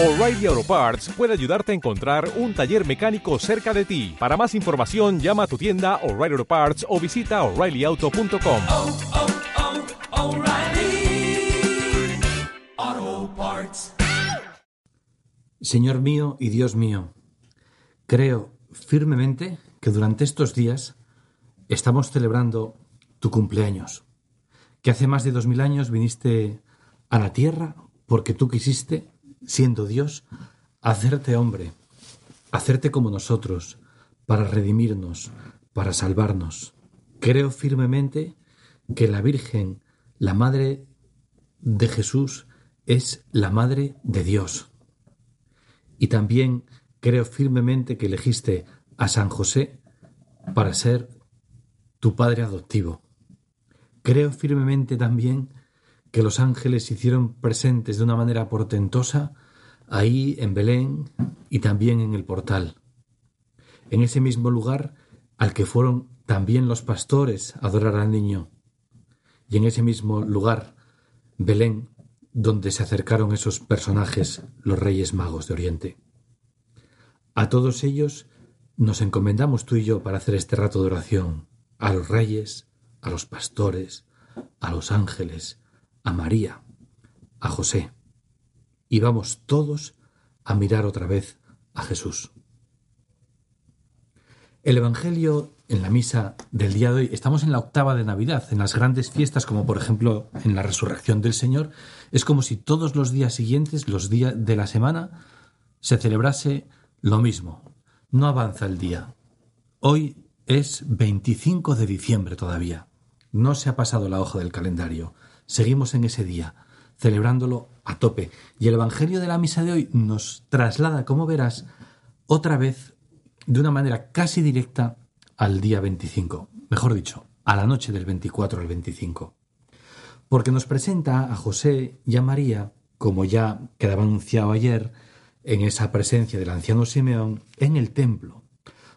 O'Reilly Auto Parts puede ayudarte a encontrar un taller mecánico cerca de ti. Para más información, llama a tu tienda O'Reilly Auto Parts o visita oreillyauto.com. oh, oh, Parts. Señor mío y Dios mío, creo firmemente que durante estos días estamos celebrando tu cumpleaños, que hace más de dos mil años viniste a la tierra porque tú quisiste, siendo Dios, hacerte hombre, hacerte como nosotros, para redimirnos, para salvarnos. Creo firmemente que la Virgen, la Madre de Jesús, es la Madre de Dios. Y también creo firmemente que elegiste a San José para ser tu padre adoptivo. Creo firmemente también que los ángeles hicieron presentes de una manera portentosa ahí en Belén y también en el portal. En ese mismo lugar al que fueron también los pastores a adorar al niño. Y en ese mismo lugar, Belén, donde se acercaron esos personajes, los reyes magos de Oriente. A todos ellos nos encomendamos tú y yo para hacer este rato de oración, a los reyes, a los pastores, a los ángeles, a María, a José. Y vamos todos a mirar otra vez a Jesús. El Evangelio en la misa del día de hoy, estamos en la octava de Navidad, en las grandes fiestas como por ejemplo en la resurrección del Señor, es como si todos los días siguientes, los días de la semana, se celebrase lo mismo. No avanza el día. Hoy es 25 de diciembre todavía. No se ha pasado la hoja del calendario. Seguimos en ese día, celebrándolo a tope. Y el Evangelio de la misa de hoy nos traslada, como verás, otra vez de una manera casi directa al día 25, mejor dicho, a la noche del 24 al 25. Porque nos presenta a José y a María, como ya quedaba anunciado ayer, en esa presencia del anciano Simeón, en el templo.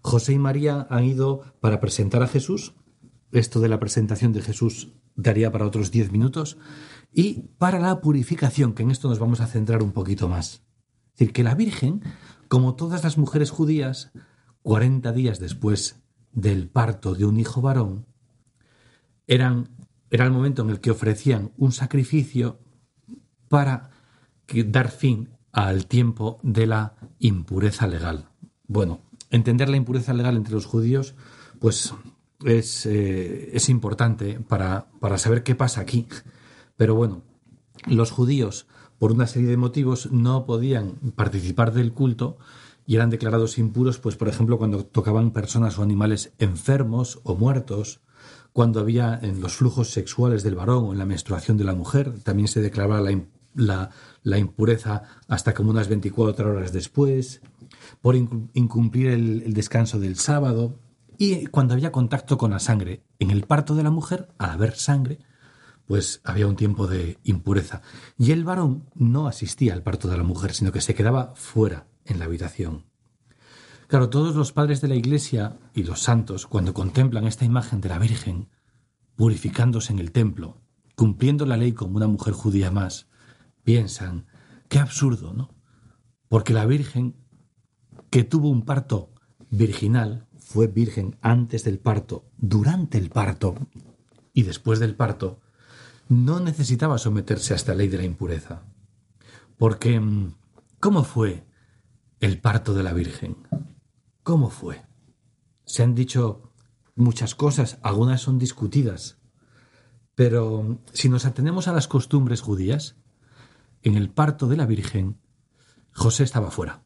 José y María han ido para presentar a Jesús. Esto de la presentación de Jesús daría para otros diez minutos. Y para la purificación, que en esto nos vamos a centrar un poquito más. Es decir, que la Virgen, como todas las mujeres judías, cuarenta días después del parto de un hijo varón, eran, era el momento en el que ofrecían un sacrificio para dar fin al tiempo de la impureza legal. Bueno, entender la impureza legal entre los judíos, pues es, eh, es importante para, para saber qué pasa aquí. Pero bueno, los judíos, por una serie de motivos, no podían participar del culto y eran declarados impuros, pues por ejemplo, cuando tocaban personas o animales enfermos o muertos, cuando había en los flujos sexuales del varón o en la menstruación de la mujer, también se declaraba la, la, impureza hasta como unas 24 horas después, por incumplir el descanso del sábado, y cuando había contacto con la sangre. En el parto de la mujer, al haber sangre, pues había un tiempo de impureza. Y el varón no asistía al parto de la mujer, sino que se quedaba fuera en la habitación. Claro, todos los padres de la Iglesia y los santos, cuando contemplan esta imagen de la Virgen, purificándose en el templo, cumpliendo la ley como una mujer judía más, piensan, qué absurdo, ¿no? Porque la Virgen, que tuvo un parto virginal, fue virgen antes del parto, durante el parto y después del parto, no necesitaba someterse a esta ley de la impureza. Porque, ¿cómo fue el parto de la Virgen? ¿Cómo fue? Se han dicho muchas cosas, algunas son discutidas, pero si nos atenemos a las costumbres judías, en el parto de la Virgen, José estaba fuera,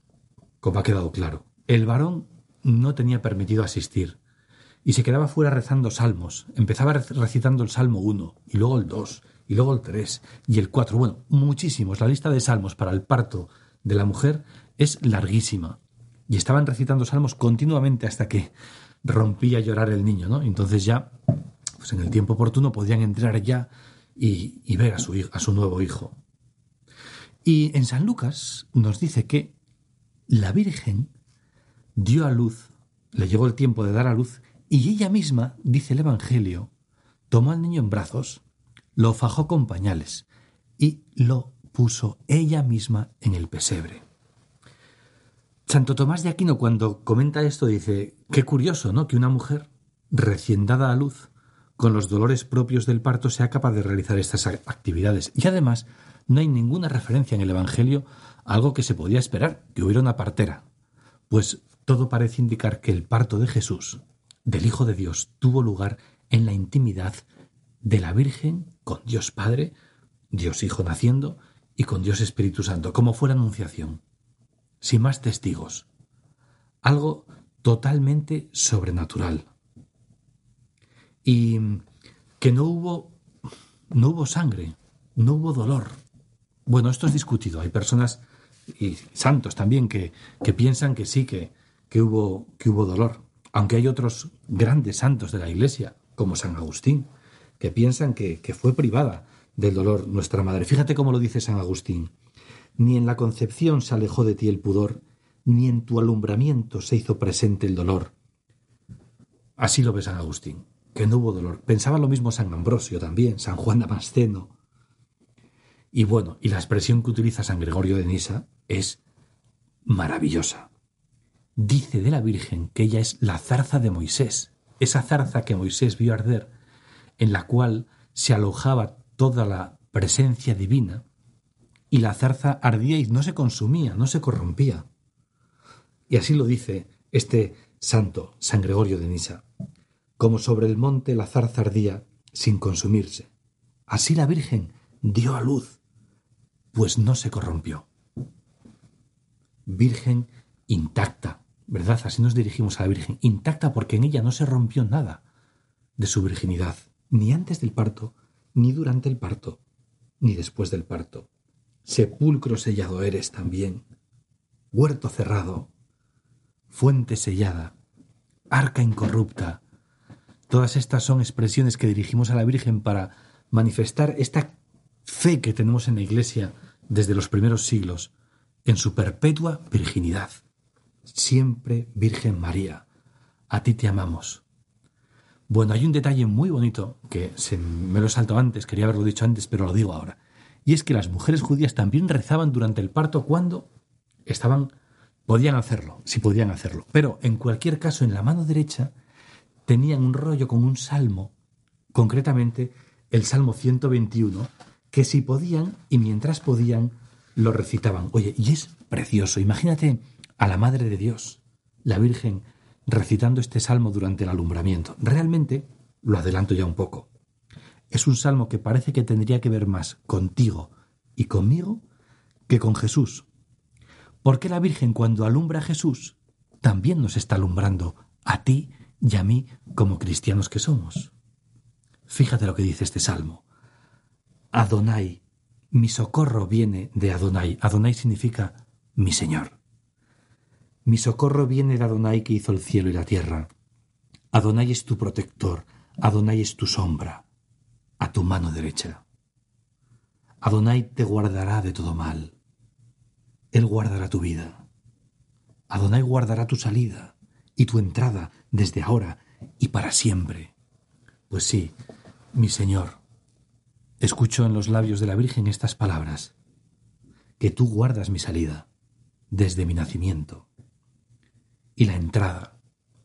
como ha quedado claro. El varón no tenía permitido asistir y se quedaba fuera rezando salmos. Empezaba recitando el Salmo 1 y luego el 2 y luego el 3 y el 4. Bueno, muchísimos. La lista de salmos para el parto de la mujer es larguísima. Y estaban recitando salmos continuamente hasta que rompía a llorar el niño, ¿no? Entonces ya, pues en el tiempo oportuno podían entrar ya y, y ver a su, a su nuevo hijo. Y en San Lucas nos dice que la Virgen dio a luz, le llegó el tiempo de dar a luz, y ella misma, dice el Evangelio, tomó al niño en brazos, lo fajó con pañales y lo puso ella misma en el pesebre. Santo Tomás de Aquino cuando comenta esto dice, qué curioso, ¿no? Que una mujer recién dada a luz, con los dolores propios del parto, sea capaz de realizar estas actividades. Y además, no hay ninguna referencia en el Evangelio a algo que se podía esperar, que hubiera una partera. Pues todo parece indicar que el parto de Jesús, del Hijo de Dios, tuvo lugar en la intimidad de la Virgen con Dios Padre, Dios Hijo naciendo y con Dios Espíritu Santo, como fuera anunciación, sin más testigos. Algo totalmente sobrenatural. Y que no hubo no hubo sangre, no hubo dolor. Bueno, esto es discutido. Hay personas y santos también que, que piensan que sí, que, que, hubo, que hubo dolor. Aunque hay otros grandes santos de la Iglesia, como San Agustín, que piensan que, que fue privada del dolor nuestra madre. Fíjate cómo lo dice San Agustín. Ni en la concepción se alejó de ti el pudor, ni en tu alumbramiento se hizo presente el dolor. Así lo ve San Agustín, que no hubo dolor. Pensaba lo mismo San Ambrosio también, San Juan Damasceno. Y bueno, y la expresión que utiliza San Gregorio de Nisa es maravillosa. Dice de la Virgen que ella es la zarza de Moisés, esa zarza que Moisés vio arder, en la cual se alojaba toda la presencia divina, y la zarza ardía y no se consumía, no se corrompía. Y así lo dice este santo, San Gregorio de Nisa. Como sobre el monte la zarza ardía sin consumirse. Así la Virgen dio a luz, pues no se corrompió. Virgen intacta, ¿verdad? Así nos dirigimos a la Virgen, intacta porque en ella no se rompió nada de su virginidad, ni antes del parto, ni durante el parto, ni después del parto. Sepulcro sellado eres también, huerto cerrado, fuente sellada, arca incorrupta. Todas estas son expresiones que dirigimos a la Virgen para manifestar esta fe que tenemos en la Iglesia desde los primeros siglos, en su perpetua virginidad. Siempre Virgen María, a ti te amamos. Bueno, hay un detalle muy bonito que se me lo salto antes, quería haberlo dicho antes, pero lo digo ahora. Y es que las mujeres judías también rezaban durante el parto cuando estaban podían hacerlo, si podían hacerlo. Pero en cualquier caso, en la mano derecha tenían un rollo con un salmo, concretamente el Salmo 121, que si podían y mientras podían lo recitaban. Oye, y es precioso. Imagínate a la Madre de Dios, la Virgen, recitando este salmo durante el alumbramiento. Realmente, lo adelanto ya un poco, es un salmo que parece que tendría que ver más contigo y conmigo que con Jesús. Porque la Virgen cuando alumbra a Jesús, también nos está alumbrando a ti y a mí como cristianos que somos. Fíjate lo que dice este salmo. Adonai, mi socorro viene de Adonai. Adonai significa mi Señor. Mi socorro viene de Adonai que hizo el cielo y la tierra. Adonai es tu protector, Adonai es tu sombra, a tu mano derecha. Adonai te guardará de todo mal. Él guardará tu vida. Adonai guardará tu salida y tu entrada desde ahora y para siempre. Pues sí, mi Señor, escucho en los labios de la Virgen estas palabras, que tú guardas mi salida desde mi nacimiento y la entrada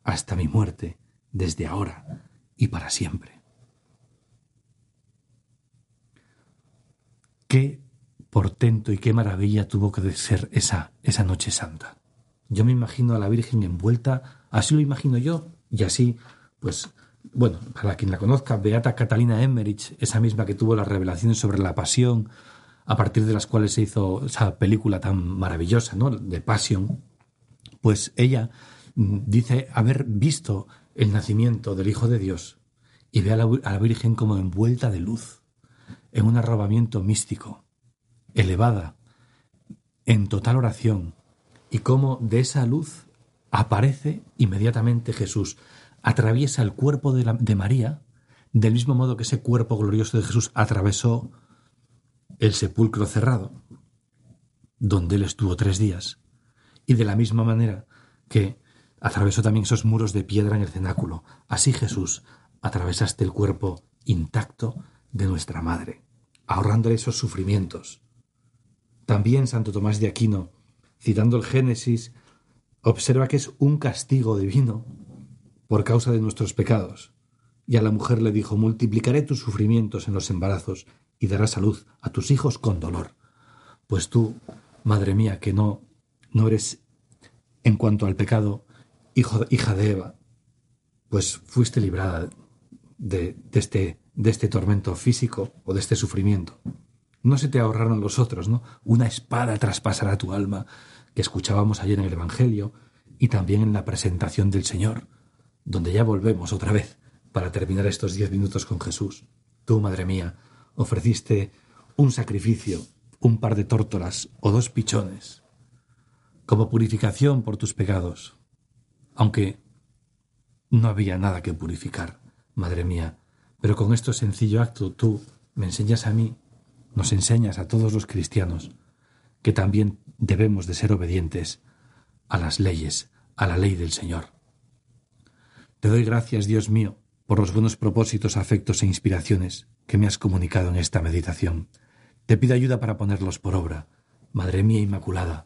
hasta mi muerte desde ahora y para siempre. Qué portento y qué maravilla tuvo que ser esa, esa noche santa. Yo me imagino a la Virgen envuelta, así lo imagino yo, y así, pues, bueno, para quien la conozca, Beata Catalina Emmerich, esa misma que tuvo las revelaciones sobre la pasión, a partir de las cuales se hizo esa película tan maravillosa, ¿no? De Pasión, pues ella mm, dice haber visto el nacimiento del Hijo de Dios y ve a la, Virgen como envuelta de luz, en un arrobamiento místico, elevada, en total oración, y cómo de esa luz aparece inmediatamente Jesús, atraviesa el cuerpo de, de María, del mismo modo que ese cuerpo glorioso de Jesús atravesó el sepulcro cerrado, donde él estuvo tres días, y de la misma manera que atravesó también esos muros de piedra en el cenáculo. Así Jesús atravesaste el cuerpo intacto de nuestra Madre, ahorrándole esos sufrimientos También Santo Tomás de Aquino, citando el Génesis, observa que es un castigo divino por causa de nuestros pecados. Y a la mujer le dijo, multiplicaré tus sufrimientos en los embarazos y darás salud a tus hijos con dolor. Pues tú, madre mía, que no, no eres, en cuanto al pecado, hijo, hija de Eva, pues fuiste librada de, este, de este tormento físico o de este sufrimiento. No se te ahorraron los otros, ¿no? Una espada traspasará tu alma, que escuchábamos ayer en el Evangelio y también en la presentación del Señor, donde ya volvemos otra vez para terminar estos diez minutos con Jesús. Tú, madre mía, ofreciste un sacrificio, un par de tórtolas o dos pichones, como purificación por tus pecados, aunque no había nada que purificar, madre mía, pero con este sencillo acto tú me enseñas a mí, nos enseñas a todos los cristianos, que también debemos de ser obedientes a las leyes, a la ley del Señor. Te doy gracias, Dios mío, por los buenos propósitos, afectos e inspiraciones que me has comunicado en esta meditación. Te pido ayuda para ponerlos por obra. Madre mía Inmaculada,